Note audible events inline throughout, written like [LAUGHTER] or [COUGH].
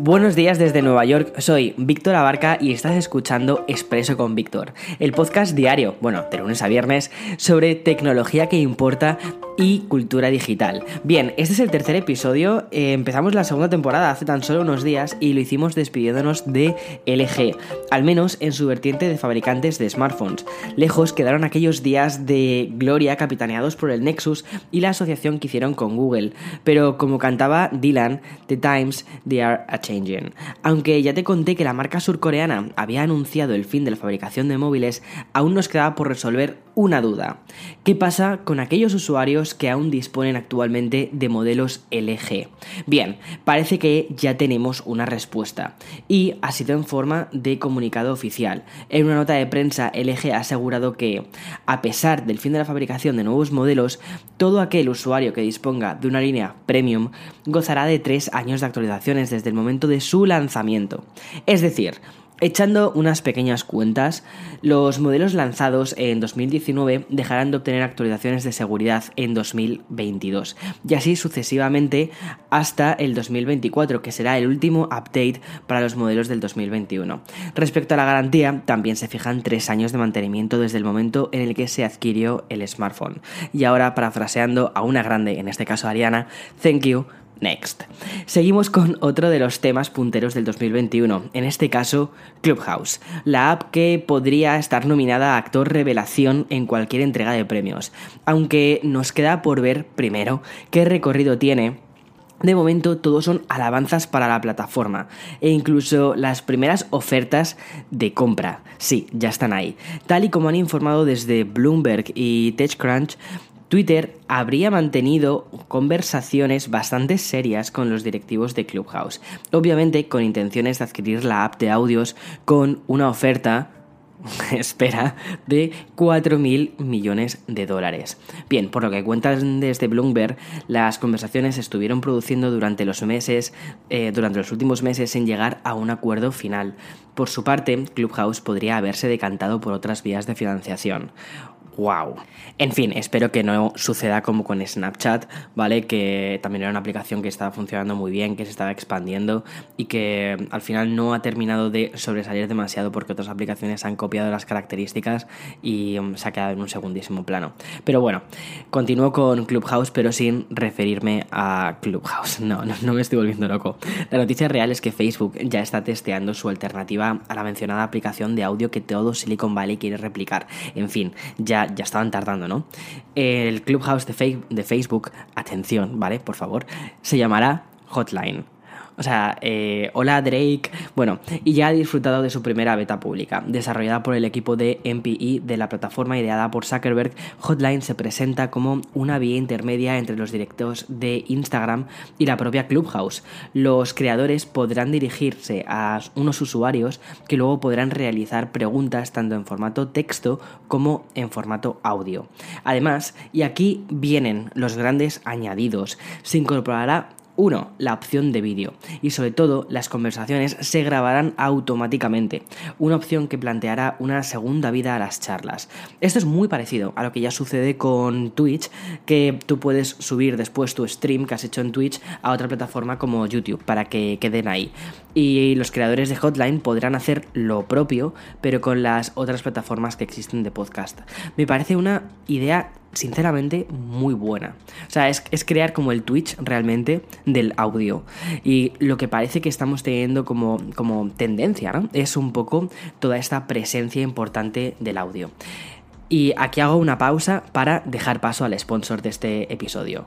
Buenos días desde Nueva York, soy Víctor Abarca y estás escuchando Expreso con Víctor, el podcast diario, bueno, de lunes a viernes, sobre tecnología que importa y cultura digital. Bien, este es el tercer episodio, eh, empezamos la segunda temporada hace tan solo unos días y lo hicimos despidiéndonos de LG, al menos en su vertiente de fabricantes de smartphones. Lejos quedaron aquellos días de gloria capitaneados por el Nexus y la asociación que hicieron con Google, pero como cantaba Dylan, The Times, they are a changing. Aunque ya te conté que la marca surcoreana había anunciado el fin de la fabricación de móviles, aún nos quedaba por resolver una duda. ¿Qué pasa con aquellos usuarios que aún disponen actualmente de modelos LG? Bien, parece que ya tenemos una respuesta y ha sido en forma de comunicado oficial. En una nota de prensa, LG ha asegurado que, a pesar del fin de la fabricación de nuevos modelos, todo aquel usuario que disponga de una línea premium gozará de tres años de actualizaciones desde el momento de su lanzamiento. Es decir, Echando unas pequeñas cuentas, los modelos lanzados en 2019 dejarán de obtener actualizaciones de seguridad en 2022 y así sucesivamente hasta el 2024, que será el último update para los modelos del 2021. Respecto a la garantía, también se fijan tres años de mantenimiento desde el momento en el que se adquirió el smartphone. Y ahora, parafraseando a una grande, en este caso Ariana, thank you Next. Seguimos con otro de los temas punteros del 2021, en este caso Clubhouse, la app que podría estar nominada a actor revelación en cualquier entrega de premios, aunque nos queda por ver primero qué recorrido tiene de momento todos son alabanzas para la plataforma e incluso las primeras ofertas de compra. Sí, ya están ahí. Tal y como han informado desde Bloomberg y TechCrunch, Twitter habría mantenido conversaciones bastante serias con los directivos de Clubhouse, obviamente con intenciones de adquirir la app de audios con una oferta [LAUGHS] espera de 4.000 millones de dólares. Bien, por lo que cuentan desde Bloomberg, las conversaciones estuvieron produciendo durante los meses, eh, durante los últimos meses sin llegar a un acuerdo final. Por su parte, Clubhouse podría haberse decantado por otras vías de financiación wow. En fin, espero que no suceda como con Snapchat, ¿vale? Que también era una aplicación que estaba funcionando muy bien, que se estaba expandiendo y que al final no ha terminado de sobresalir demasiado porque otras aplicaciones han copiado las características y um, se ha quedado en un segundísimo plano. Pero bueno, continúo con Clubhouse, pero sin referirme a Clubhouse. [LAUGHS] No, no, no me estoy volviendo loco. La noticia real es que Facebook ya está testeando su alternativa a la mencionada aplicación de audio que todo Silicon Valley quiere replicar. En fin, ya ya, estaban tardando, ¿no? El Clubhouse de, de Facebook, atención, ¿vale? Por favor, se llamará Hotline. O sea, eh, hola Drake. Bueno, y ya ha disfrutado de su primera beta pública. Desarrollada por el equipo de MPI de la plataforma ideada por Zuckerberg, Hotline se presenta como una vía intermedia entre los directos de Instagram y la propia Clubhouse. Los creadores podrán dirigirse a unos usuarios que luego podrán realizar preguntas tanto en formato texto como en formato audio. Además, y aquí vienen los grandes añadidos, se incorporará uno, la opción de vídeo. Y sobre todo, las conversaciones se grabarán automáticamente. Una opción que planteará una segunda vida a las charlas. Esto es muy parecido a lo que ya sucede con Twitch, que tú puedes subir después tu stream que has hecho en Twitch a otra plataforma como YouTube para que queden ahí. Y los creadores de Hotline podrán hacer lo propio, pero con las otras plataformas que existen de podcast. Me parece una idea sinceramente muy buena. O sea, es, crear como el Twitch realmente del audio. Y lo que parece que estamos teniendo como, como tendencia, ¿no? Es un poco toda esta presencia importante del audio. Y aquí hago una pausa para dejar paso al sponsor de este episodio.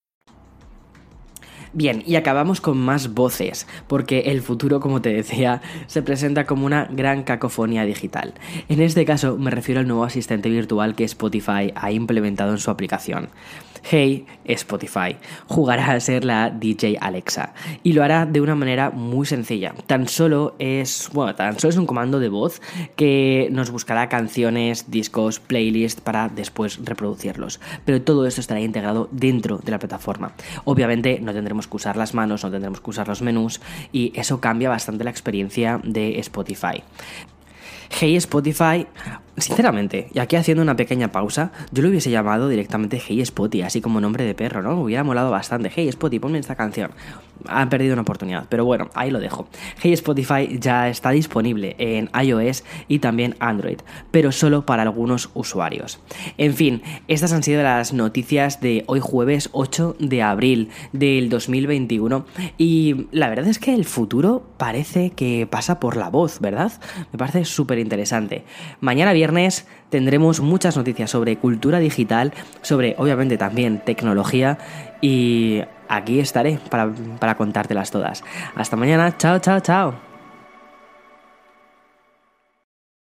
Bien, y acabamos con más voces, porque el futuro, como te decía, se presenta como una gran cacofonía digital. En este caso me refiero al nuevo asistente virtual que Spotify ha implementado en su aplicación. Hey Spotify jugará a ser la DJ Alexa y lo hará de una manera muy sencilla. Tan solo es, bueno, tan solo es un comando de voz que nos buscará canciones, discos, playlists para después reproducirlos. Pero todo esto estará integrado dentro de la plataforma. Obviamente no tendremos que usar las manos, no tendremos que usar los menús y eso cambia bastante la experiencia de Spotify. Hey Spotify, sinceramente, y aquí haciendo una pequeña pausa, yo lo hubiese llamado directamente Hey Spotify, así como nombre de perro, ¿no? Me hubiera molado bastante. Hey Spotify, ponme esta canción. Han perdido una oportunidad, pero bueno, ahí lo dejo. Hey Spotify ya está disponible en iOS y también Android, pero solo para algunos usuarios. En fin, estas han sido las noticias de hoy jueves 8 de abril del 2021 y la verdad es que el futuro parece que pasa por la voz, ¿verdad? Me parece súper interesante. Mañana tendremos muchas noticias sobre cultura digital, sobre obviamente también tecnología y aquí estaré para, para contártelas todas. Hasta mañana, chao, chao, chao.